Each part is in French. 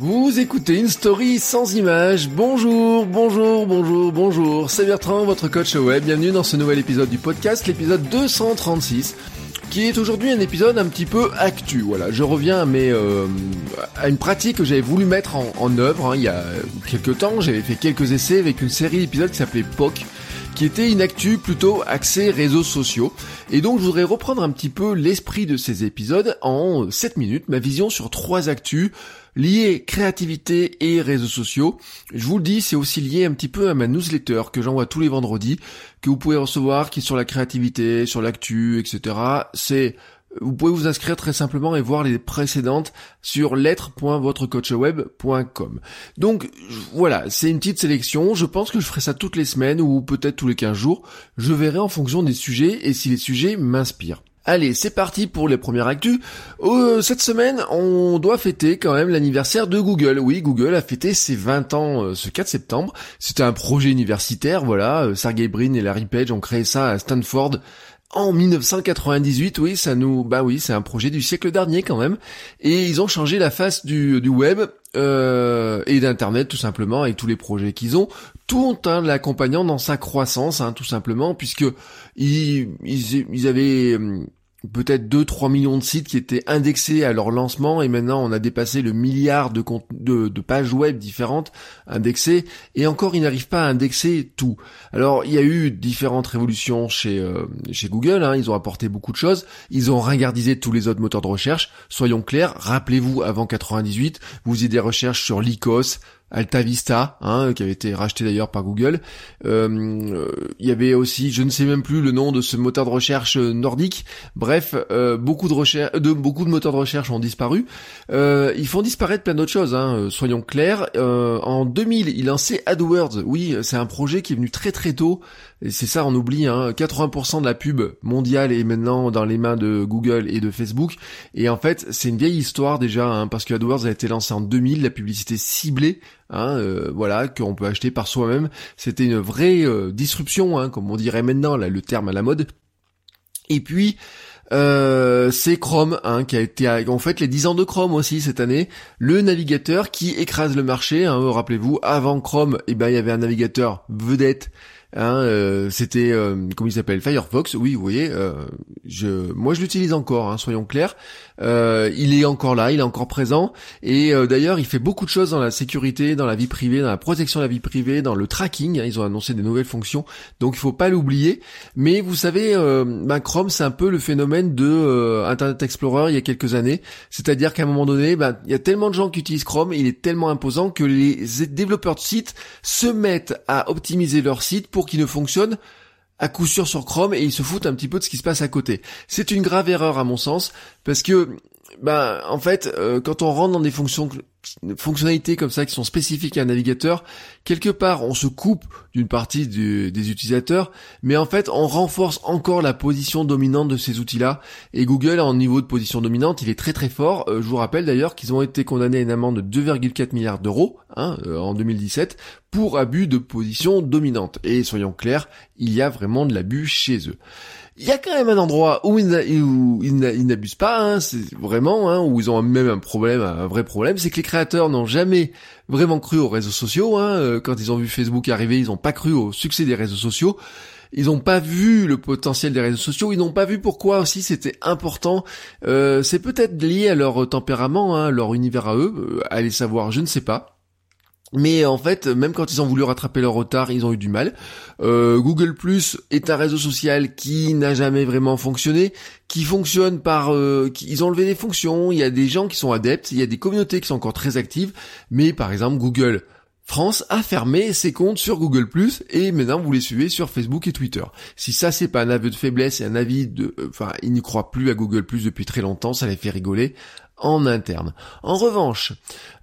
Vous écoutez une story sans image. Bonjour, bonjour, bonjour, bonjour. C'est Bertrand, votre coach web. Bienvenue dans ce nouvel épisode du podcast, l'épisode 236 qui est aujourd'hui un épisode un petit peu actu. Voilà, je reviens à, mes, euh, à une pratique que j'avais voulu mettre en, en œuvre hein. il y a quelques temps. J'avais fait quelques essais avec une série d'épisodes qui s'appelait POC qui était une actu plutôt axée réseaux sociaux. Et donc je voudrais reprendre un petit peu l'esprit de ces épisodes en 7 minutes, ma vision sur trois actus liées créativité et réseaux sociaux. Je vous le dis, c'est aussi lié un petit peu à ma newsletter que j'envoie tous les vendredis, que vous pouvez recevoir, qui est sur la créativité, sur l'actu, etc. C'est vous pouvez vous inscrire très simplement et voir les précédentes sur lettre.votrecoachweb.com. Donc voilà, c'est une petite sélection. Je pense que je ferai ça toutes les semaines ou peut-être tous les 15 jours. Je verrai en fonction des sujets et si les sujets m'inspirent. Allez, c'est parti pour les premières actus. Euh, cette semaine, on doit fêter quand même l'anniversaire de Google. Oui, Google a fêté ses 20 ans euh, ce 4 septembre. C'était un projet universitaire, voilà. Euh, Sergey Brin et Larry Page ont créé ça à Stanford en 1998, oui, ça nous, bah oui, c'est un projet du siècle dernier quand même, et ils ont changé la face du, web et d'internet tout simplement avec tous les projets qu'ils ont, tout en l'accompagnant dans sa croissance, hein, tout simplement, puisque ils avaient hum, peut-être 2-3 millions de sites qui étaient indexés à leur lancement et maintenant on a dépassé le milliard de, pages web différentes indexées et encore ils n'arrivent pas à indexer tout. Alors il y a eu différentes révolutions chez, euh, Google, hein, ils ont apporté beaucoup de choses, ils ont ringardisé tous les autres moteurs de recherche, soyons clairs, rappelez-vous avant 98, vous faisiez des recherches sur Lycos, Alta Vista, hein, qui avait été racheté d'ailleurs par Google. Euh, il y avait aussi, je ne sais même plus le nom de ce moteur de recherche nordique. Bref, euh, beaucoup de de beaucoup de moteurs de recherche ont disparu. Euh, ils font disparaître plein d'autres choses. Hein, soyons clairs. en 2000, il lançait AdWords. Oui, c'est un projet qui est venu très très tôt. C'est ça, on oublie. Hein, 80% de la pub mondiale est maintenant dans les mains de Google et de Facebook. Et en fait, c'est une vieille histoire déjà, hein, parce que AdWords a été lancé en 2000, la publicité ciblée Hein, euh, voilà, qu'on peut acheter par soi-même. C'était une vraie euh, disruption, hein, comme on dirait maintenant, le terme à la mode. Et puis, euh, c'est Chrome hein, qui a été en fait les 10 ans de Chrome aussi cette année, le navigateur qui écrase le marché. Hein, Rappelez-vous, avant Chrome, eh ben il y avait un navigateur vedette Hein, euh, c'était euh, comment il s'appelle? Firefox. Oui, vous voyez, euh, je, moi je l'utilise encore. Hein, soyons clairs. Il est encore là, il est encore présent. Et d'ailleurs, il fait beaucoup de choses dans la sécurité, dans la vie privée, dans la protection de la vie privée, dans le tracking. Ils ont annoncé des nouvelles fonctions, donc il faut pas l'oublier. Mais vous savez, ben, Chrome, c'est un peu le phénomène de Internet Explorer il y a quelques années. C'est-à-dire qu'à un moment donné, ben, il y a tellement de gens qui utilisent Chrome, il est tellement imposant que les développeurs de sites se mettent à optimiser leur site pour qui ne fonctionne à coup sûr sur Chrome et ils se foutent un petit peu de ce qui se passe à côté. C'est une grave erreur à mon sens parce que bah en fait euh, quand on rentre dans des fonctions fonctionnalités comme ça qui sont spécifiques à un navigateur, quelque part on se coupe d'une partie des utilisateurs, mais en fait on renforce encore la position dominante de ces outils-là. Et Google en niveau de position dominante, il est très très fort. Euh, je vous rappelle d'ailleurs qu'ils ont été condamnés à une amende de 2,4 milliards d'euros hein, euh, en 2017 pour abus de position dominante. Et soyons clairs, il y a vraiment de l'abus chez eux il y a quand même un endroit où ils, n'abusent pas, hein, c'est vraiment, hein, où ils ont même un problème, un vrai problème, c'est que les créateurs n'ont jamais vraiment cru aux réseaux sociaux. Hein, euh, quand ils ont vu Facebook arriver, ils n'ont pas cru au succès des réseaux sociaux. Ils n'ont pas vu le potentiel des réseaux sociaux, ils n'ont pas vu pourquoi aussi c'était important. Euh, c'est peut-être lié à leur tempérament, hein, leur univers à eux, euh, allez savoir, je ne sais pas. Mais en fait, même quand ils ont voulu rattraper leur retard, ils ont eu du mal. Euh, Google est un réseau social qui n'a jamais vraiment fonctionné, qui fonctionne par... Euh, ils ont enlevé des fonctions, il y a des gens qui sont adeptes, il y a des communautés qui sont encore très actives, mais par exemple Google France a fermé ses comptes sur Google+, et maintenant vous les suivez sur Facebook et Twitter. Si ça c'est pas un aveu de faiblesse et un avis de... euh, Enfin, ils n'y croient plus à Google+, depuis très longtemps, ça les fait rigoler en interne. En revanche,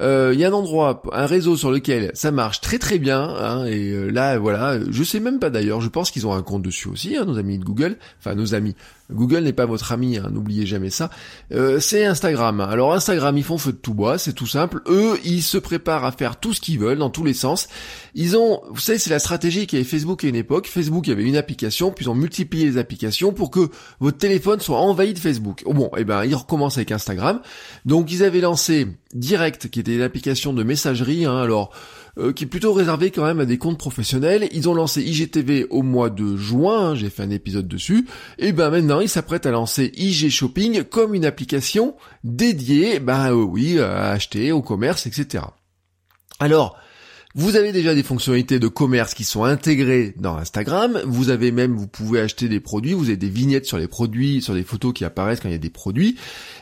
euh, il y a un endroit, un réseau sur lequel ça marche très très bien, hein, et euh, là voilà, je sais même pas d'ailleurs, je pense qu'ils ont un compte dessus aussi, hein, nos amis de Google, enfin nos amis. Google n'est pas votre ami, hein, n'oubliez jamais ça. Euh, c'est Instagram. Alors Instagram, ils font feu de tout bois, c'est tout simple. Eux, ils se préparent à faire tout ce qu'ils veulent dans tous les sens. Ils ont, vous savez, c'est la stratégie qu'avait Facebook à une époque. Facebook avait une application, puis ils ont multiplié les applications pour que votre téléphone soit envahi de Facebook. Bon, et ben ils recommencent avec Instagram. Donc ils avaient lancé Direct, qui était une application de messagerie. Hein, alors euh, qui est plutôt réservé quand même à des comptes professionnels. Ils ont lancé IGTV au mois de juin, hein, j'ai fait un épisode dessus, et ben maintenant ils s'apprêtent à lancer IG Shopping comme une application dédiée, ben euh, oui, à acheter au commerce, etc. Alors, vous avez déjà des fonctionnalités de commerce qui sont intégrées dans Instagram. Vous avez même, vous pouvez acheter des produits. Vous avez des vignettes sur les produits, sur des photos qui apparaissent quand il y a des produits.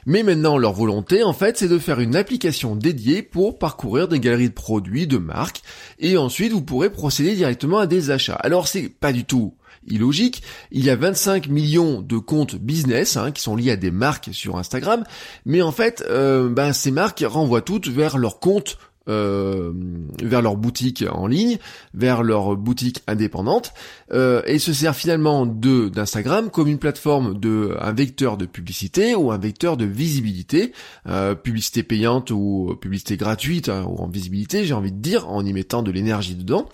Mais maintenant, leur volonté, en fait, c'est de faire une application dédiée pour parcourir des galeries de produits, de marques. Et ensuite, vous pourrez procéder directement à des achats. Alors, c'est pas du tout illogique. Il y a 25 millions de comptes business hein, qui sont liés à des marques sur Instagram, mais en fait, euh, ben, ces marques renvoient toutes vers leur compte euh, vers leur boutique en ligne, vers leur boutique indépendante, euh, et se sert finalement de d'Instagram comme une plateforme de un vecteur de publicité ou un vecteur de visibilité, euh, publicité payante ou publicité gratuite hein, ou en visibilité, j'ai envie de dire, en y mettant de l'énergie dedans.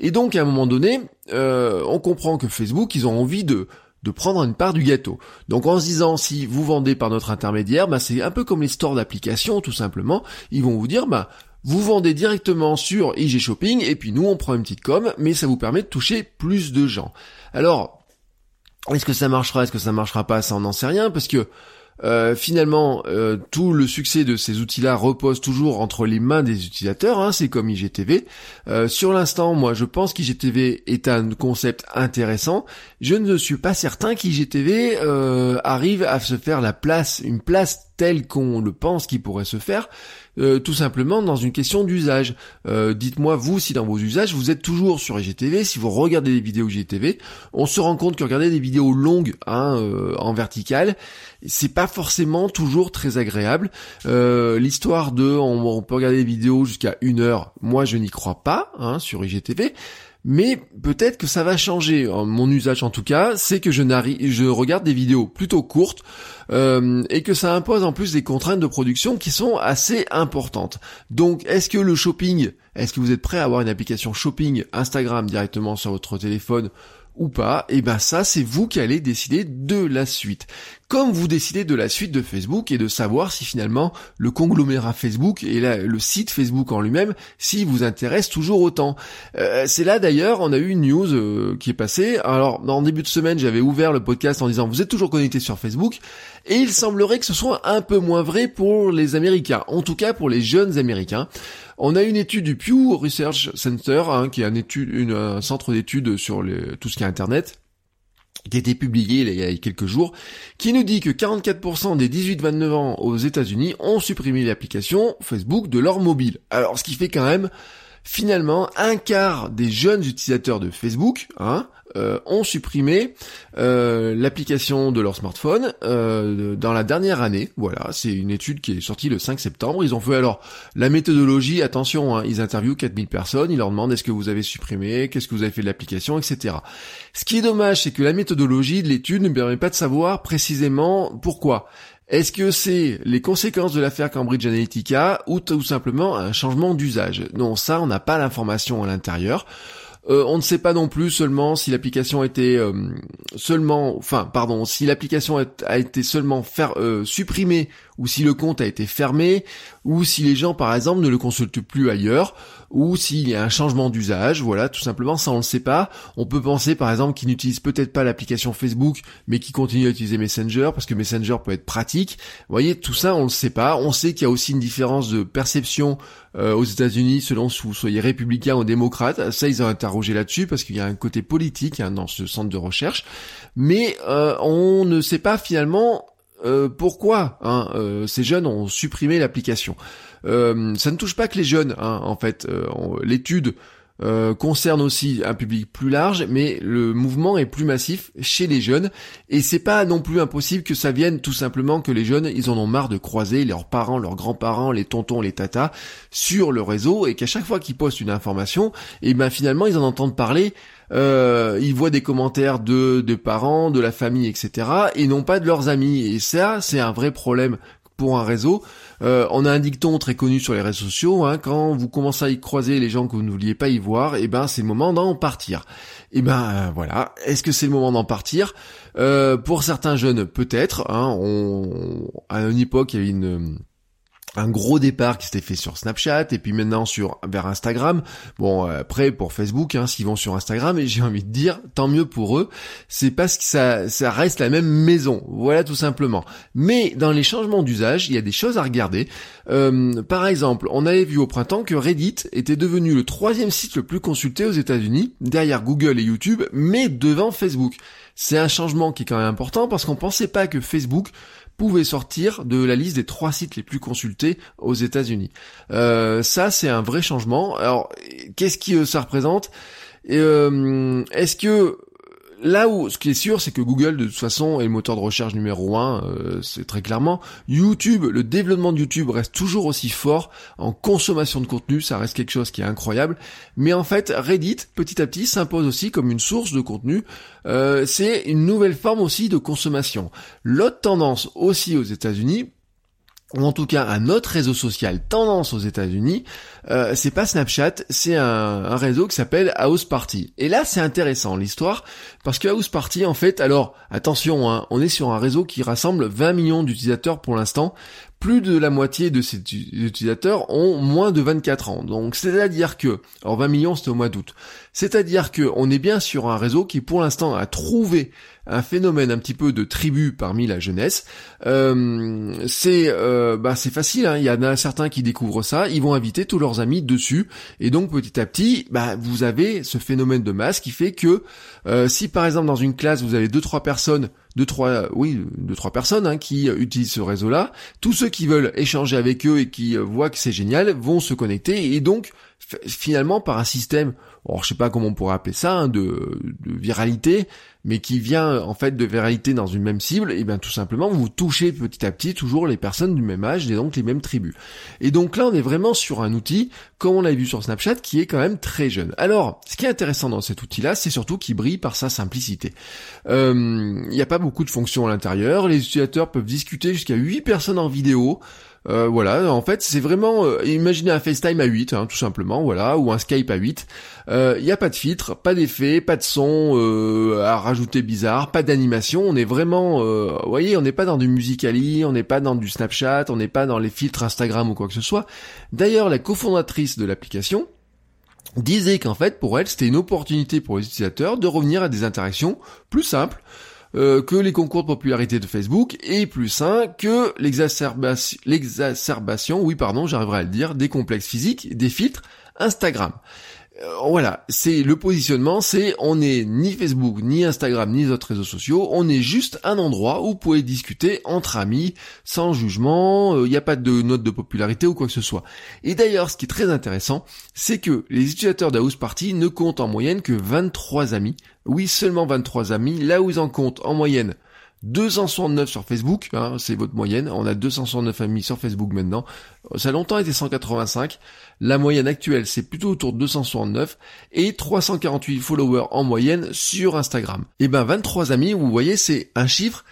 Et donc à un moment donné, euh, on comprend que Facebook, ils ont envie de de prendre une part du gâteau. Donc en se disant si vous vendez par notre intermédiaire, bah c'est un peu comme les stores d'applications tout simplement. Ils vont vous dire bah vous vendez directement sur IG Shopping et puis nous on prend une petite com, mais ça vous permet de toucher plus de gens. Alors, est-ce que ça marchera, est-ce que ça marchera pas, ça on n'en sait rien parce que euh, finalement, euh, tout le succès de ces outils-là repose toujours entre les mains des utilisateurs. Hein, c'est comme IGTV. Euh, sur l'instant, moi, je pense qu'IGTV est un concept intéressant. Je ne suis pas certain qu'IGTV euh, arrive à se faire la place, une place telle qu'on le pense qu'il pourrait se faire. Euh, tout simplement dans une question d'usage. Euh, dites-moi vous si dans vos usages vous êtes toujours sur IGTV, si vous regardez des vidéos IGTV, on se rend compte que regarder des vidéos longues hein, euh, en verticale, c'est pas forcément toujours très agréable. L'histoire de on, on, peut regarder des vidéos jusqu'à une heure, moi je n'y crois pas hein, sur IGTV. Mais peut-être que ça va changer. Mon usage en tout cas, c'est que je, je regarde des vidéos plutôt courtes euh, et que ça impose en plus des contraintes de production qui sont assez importantes. Donc est-ce que le shopping, est-ce que vous êtes prêt à avoir une application shopping Instagram directement sur votre téléphone ou pas, et ben ça c'est vous qui allez décider de la suite. Comme vous décidez de la suite de Facebook et de savoir si finalement le conglomérat Facebook et le site Facebook en lui-même, si vous intéresse toujours autant. Euh, c'est là d'ailleurs, on a eu une news euh, qui est passée. Alors en début de semaine, j'avais ouvert le podcast en disant vous êtes toujours connecté sur Facebook, et il semblerait que ce soit un peu moins vrai pour les Américains, en tout cas pour les jeunes Américains. On a une étude du Pew Research Center, hein, qui est un, centre d'études sur tout ce qui est Internet, qui a été publié il y a quelques jours, qui nous dit que 44% des 18-29 ans aux États-Unis ont supprimé l'application Facebook de leur mobile. Alors, ce qui fait quand même finalement un quart des jeunes utilisateurs de Facebook, hein, euh, ont supprimé euh, l'application de leur smartphone euh, dans la dernière année. Voilà, c'est une étude qui est sortie le 5 septembre. Ils ont fait alors la méthodologie, attention, hein, ils interviewent 4000 personnes, ils leur demandent est-ce que vous avez supprimé, qu'est-ce que vous avez fait de l'application, etc. Ce qui est dommage, c'est que la méthodologie de l'étude ne permet pas de savoir précisément pourquoi. Est-ce que c'est les conséquences de l'affaire Cambridge Analytica ou tout simplement un changement d'usage? Non, ça, on n'a pas l'information à l'intérieur. Euh, on ne sait pas non plus seulement si l'application été euh, seulement, enfin, pardon, si l'application a, été seulement faire, euh, supprimée ou si le compte a été fermé ou si les gens, par exemple, ne le consultent plus ailleurs ou s'il y a un changement d'usage, voilà, tout simplement, ça on le sait pas. On peut penser par exemple qu'ils n'utilisent peut-être pas l'application Facebook, mais qu'ils continuent à utiliser Messenger, parce que Messenger peut être pratique. Vous voyez, tout ça on le sait pas. On sait qu'il y a aussi une différence de perception euh, aux États-Unis selon si vous soyez républicain ou démocrate. Ça ils ont interrogé là-dessus, parce qu'il y a un côté politique hein, dans ce centre de recherche. Mais euh, on ne sait pas finalement euh, pourquoi hein, euh, ces jeunes ont supprimé l'application? Euh, ça ne touche pas que les jeunes, hein, en fait. L'étude concerne aussi un public plus large, mais le mouvement est plus massif chez les jeunes, et c'est pas non plus impossible que ça vienne tout simplement que les jeunes, ils en ont marre de croiser leurs parents, leurs grands-parents, les tontons, les tatas sur le réseau, et qu'à chaque fois qu'ils postent une information, et eh ben finalement ils en entendent parler euh, ils voient des commentaires de, de parents, de la famille, etc. et non pas de leurs amis. Et ça, c'est un vrai problème pour un réseau. Euh, on a un dicton très connu sur les réseaux sociaux, hein, quand vous commencez à y croiser les gens que vous ne vouliez pas y voir, et eh ben c'est le moment d'en partir. Et eh ben euh, voilà, est-ce que c'est le moment d'en partir? Euh, Pour certains jeunes, peut-être. Hein, à une époque, il y avait une un gros départ qui s'était fait sur Snapchat et puis maintenant sur vers Instagram. Bon après pour Facebook, hein, s'ils vont sur Instagram, et j'ai envie de dire tant mieux pour eux. C'est parce que ça ça reste la même maison, voilà tout simplement. Mais dans les changements d'usage, il y a des choses à regarder. Euh, par exemple, on avait vu au printemps que Reddit était devenu le troisième site le plus consulté aux États-Unis, derrière Google et YouTube, mais devant Facebook. C'est un changement qui est quand même important parce qu'on pensait pas que Facebook pouvait sortir de la liste des trois sites les plus consultés aux États-Unis. Euh, ça, c'est un vrai changement. Alors, qu'est-ce que ça représente? Euh, Est-ce que là où ce qui est sûr, c'est que Google de toute façon est le moteur de recherche numéro un, euh, c'est très clairement. YouTube, le développement de YouTube reste toujours aussi fort en consommation de contenu, ça reste quelque chose qui est incroyable. Mais en fait, Reddit, petit à petit, s'impose aussi comme une source de contenu. Euh, c'est une nouvelle forme aussi de consommation. L'autre tendance aussi aux États-Unis, en tout cas un autre réseau social tendance aux États-Unis, euh, c'est pas Snapchat, c'est un, réseau qui s'appelle House Party. Et là, c'est intéressant l'histoire parce que House Party, en fait, alors attention, hein, on est sur un réseau qui rassemble 20 millions d'utilisateurs pour l'instant. Plus de la moitié de ces utilisateurs ont moins de 24 ans. Donc c'est-à-dire que, alors 20 millions c'était au mois d'août, c'est-à-dire que on est bien sur un réseau qui pour l'instant a trouvé un phénomène un petit peu de tribu parmi la jeunesse. Euh, c'est euh, bah c'est facile, hein. il y en a certains qui découvrent ça, ils vont inviter tous leurs amis dessus, et donc petit à petit, bah vous avez ce phénomène de masse qui fait que euh, si par exemple dans une classe vous avez deux trois personnes deux trois oui deux trois personnes hein, qui utilisent ce réseau là tous ceux qui veulent échanger avec eux et qui voient que c'est génial vont se connecter et donc finalement par un système alors je sais pas comment on pourrait appeler ça hein, de, de viralité mais qui vient en fait de vérité dans une même cible, et bien tout simplement vous touchez petit à petit toujours les personnes du même âge et donc les mêmes tribus. Et donc là on est vraiment sur un outil, comme on l'a vu sur Snapchat, qui est quand même très jeune. Alors, ce qui est intéressant dans cet outil-là, c'est surtout qu'il brille par sa simplicité. Euh, il n'y a pas beaucoup de fonctions à l'intérieur, les utilisateurs peuvent discuter jusqu'à 8 personnes en vidéo, euh, voilà, en fait, c'est vraiment euh, imaginez un FaceTime à 8, hein, tout simplement, voilà, ou un Skype à 8. Il euh, n'y a pas de filtre, pas d'effet, pas de son euh, à rajouter bizarre, pas d'animation. On est vraiment, vous voyez, on n'est pas dans du Musicali, on n'est pas dans du Snapchat, on n'est pas dans les filtres Instagram ou quoi que ce soit. D'ailleurs, la cofondatrice de l'application disait qu'en fait, pour elle, c'était une opportunité pour les utilisateurs de revenir à des interactions plus simples euh, que les concours de popularité de Facebook et plus sain que l'exacerbation, oui pardon, j'arriverai à le dire, des complexes physiques, des filtres Instagram. Euh, voilà, c'est le positionnement, c'est on n'est ni Facebook, ni Instagram, ni autres réseaux sociaux, on est juste un endroit où vous pouvez discuter entre amis, sans jugement, il euh, n'y a pas de note de popularité ou quoi que ce soit. Et d'ailleurs, ce qui est très intéressant, c'est que les utilisateurs d'House Party ne comptent en moyenne que 23 amis. Oui, seulement 23 amis, là où ils en comptent en moyenne 269 sur Facebook, hein, c'est votre moyenne. On a 269 amis sur Facebook maintenant. Ça a longtemps été 185. La moyenne actuelle, c'est plutôt autour de 269 et 348 followers en moyenne sur Instagram. Et eh ben 23 amis, vous voyez, c'est un chiffre.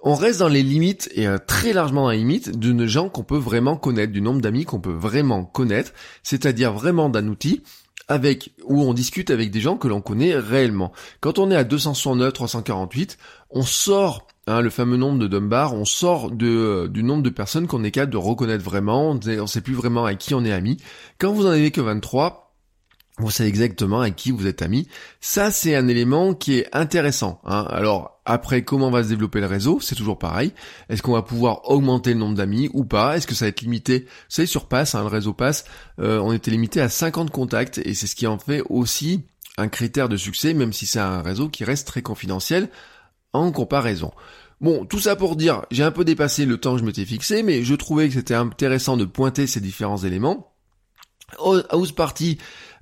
On reste dans les limites et euh, très largement dans les limites de gens qu'on peut vraiment connaître, du nombre d'amis qu'on peut vraiment connaître, c'est-à-dire vraiment d'un outil avec où on discute avec des gens que l'on connaît réellement. Quand on est à 269, 348, on sort Hein, le fameux nombre de Dunbar, on sort de, euh, du nombre de personnes qu'on est capable de reconnaître vraiment, on ne sait plus vraiment à qui on est ami. Quand vous en avez que 23, vous savez exactement à qui vous êtes ami. Ça, c'est un élément qui est intéressant. Hein. Alors, après, comment va se développer le réseau? C'est toujours pareil. Est-ce qu'on va pouvoir augmenter le nombre d'amis ou pas? Est-ce que ça va être limité? Vous savez, sur Pass, hein, le réseau Pass, euh, on était limité à 50 contacts, et c'est ce qui en fait aussi un critère de succès, même si c'est un réseau qui reste très confidentiel en comparaison. Bon, tout ça pour dire, j'ai un peu dépassé le temps que je m'étais fixé, mais je trouvais que c'était intéressant de pointer ces différents éléments. House Party,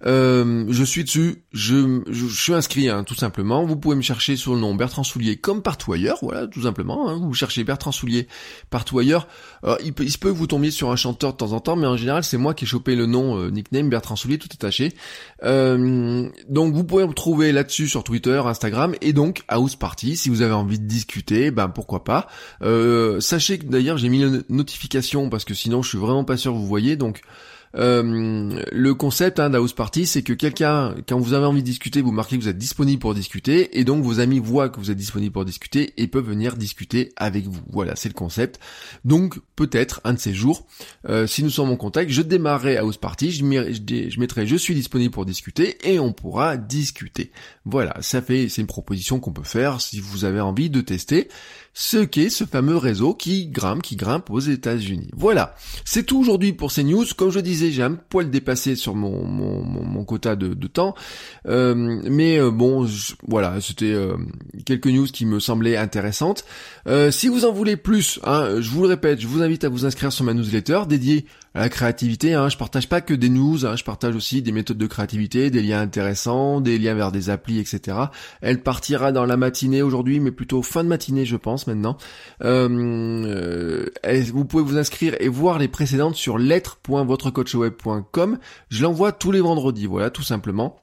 euh, je suis dessus, je, je, suis inscrit hein, tout simplement. Vous pouvez me chercher sur le nom Bertrand Soulier comme partout ailleurs, voilà, tout simplement. Hein. Vous cherchez Bertrand Soulier partout ailleurs. il, peut, il se peut que vous tombiez sur un chanteur de temps en temps, mais en général c'est moi qui ai chopé le nom euh, nickname Bertrand Soulier tout attaché. Euh, donc vous pouvez me trouver là-dessus sur Twitter, Instagram et donc House Party. Si vous avez envie de discuter, ben pourquoi pas. Euh, sachez que d'ailleurs j'ai mis une notification parce que sinon je suis vraiment pas sûr que vous voyez donc. Euh, le concept hein, d'House Party, c'est que quelqu'un, quand vous avez envie de discuter, vous marquez que vous êtes disponible pour discuter, et donc vos amis voient que vous êtes disponible pour discuter et peuvent venir discuter avec vous. Voilà, c'est le concept. Donc peut-être un de ces jours, euh, si nous sommes en contact, je démarrerai House Party, je, je mettrai je suis disponible pour discuter et on pourra discuter. Voilà, ça fait, c'est une proposition qu'on peut faire si vous avez envie de tester ce qu'est ce fameux réseau qui grimpe, qui grimpe aux États-Unis. Voilà, c'est tout aujourd'hui pour ces news. Comme je disais, j'ai un poil dépassé sur mon, mon, quota de, de temps, euh, mais euh, bon, voilà, c'était euh, quelques news qui me semblaient intéressantes. si vous en voulez plus, hein, je vous le répète, je vous invite à vous inscrire sur ma newsletter dédiée à la créativité. Hein. Je partage pas que des news, hein. je partage aussi des méthodes de créativité, des liens intéressants, des liens vers des applis, etc. Elle partira dans la matinée aujourd'hui, mais plutôt fin de matinée, je pense maintenant. Euh, euh vous pouvez vous inscrire et voir les précédentes sur lettres.votrecoachweb.com. Je l'envoie tous les vendredis, voilà, tout simplement.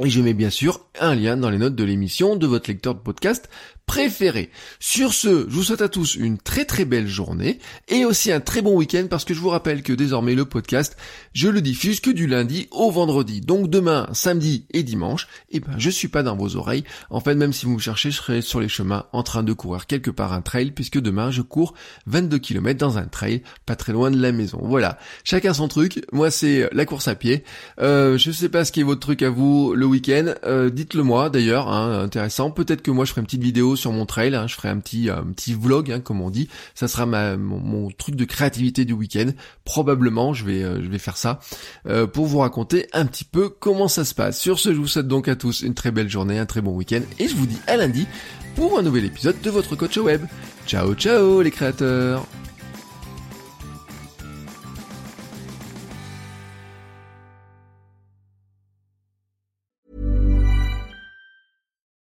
Et je mets bien sûr un lien dans les notes de l'émission de votre lecteur de podcast préféré. Sur ce, je vous souhaite à tous une très très belle journée et aussi un très bon week-end parce que je vous rappelle que désormais le podcast, je le diffuse que du lundi au vendredi. Donc demain, samedi et dimanche, eh ben je suis pas dans vos oreilles. En fait, même si vous me cherchez, je serai sur les chemins en train de courir quelque part un trail puisque demain je cours 22 km dans un trail pas très loin de la maison. Voilà, chacun son truc. Moi c'est la course à pied. Euh, je sais pas ce qui est votre truc à vous le week-end. Euh, dites-le moi d'ailleurs, hein, intéressant. Peut-être que moi je ferai une petite vidéo sur mon trail. Hein. je ferai un petit un petit vlog, hein, comme on dit. Ça sera ma, mon, truc de créativité du week-end. Probablement, je vais euh, je vais faire ça euh, pour vous raconter un petit peu comment ça se passe. Sur ce, je vous souhaite donc à tous une très belle journée, un très bon week-end, et je vous dis à lundi pour un nouvel épisode de votre coach web. Ciao ciao les créateurs.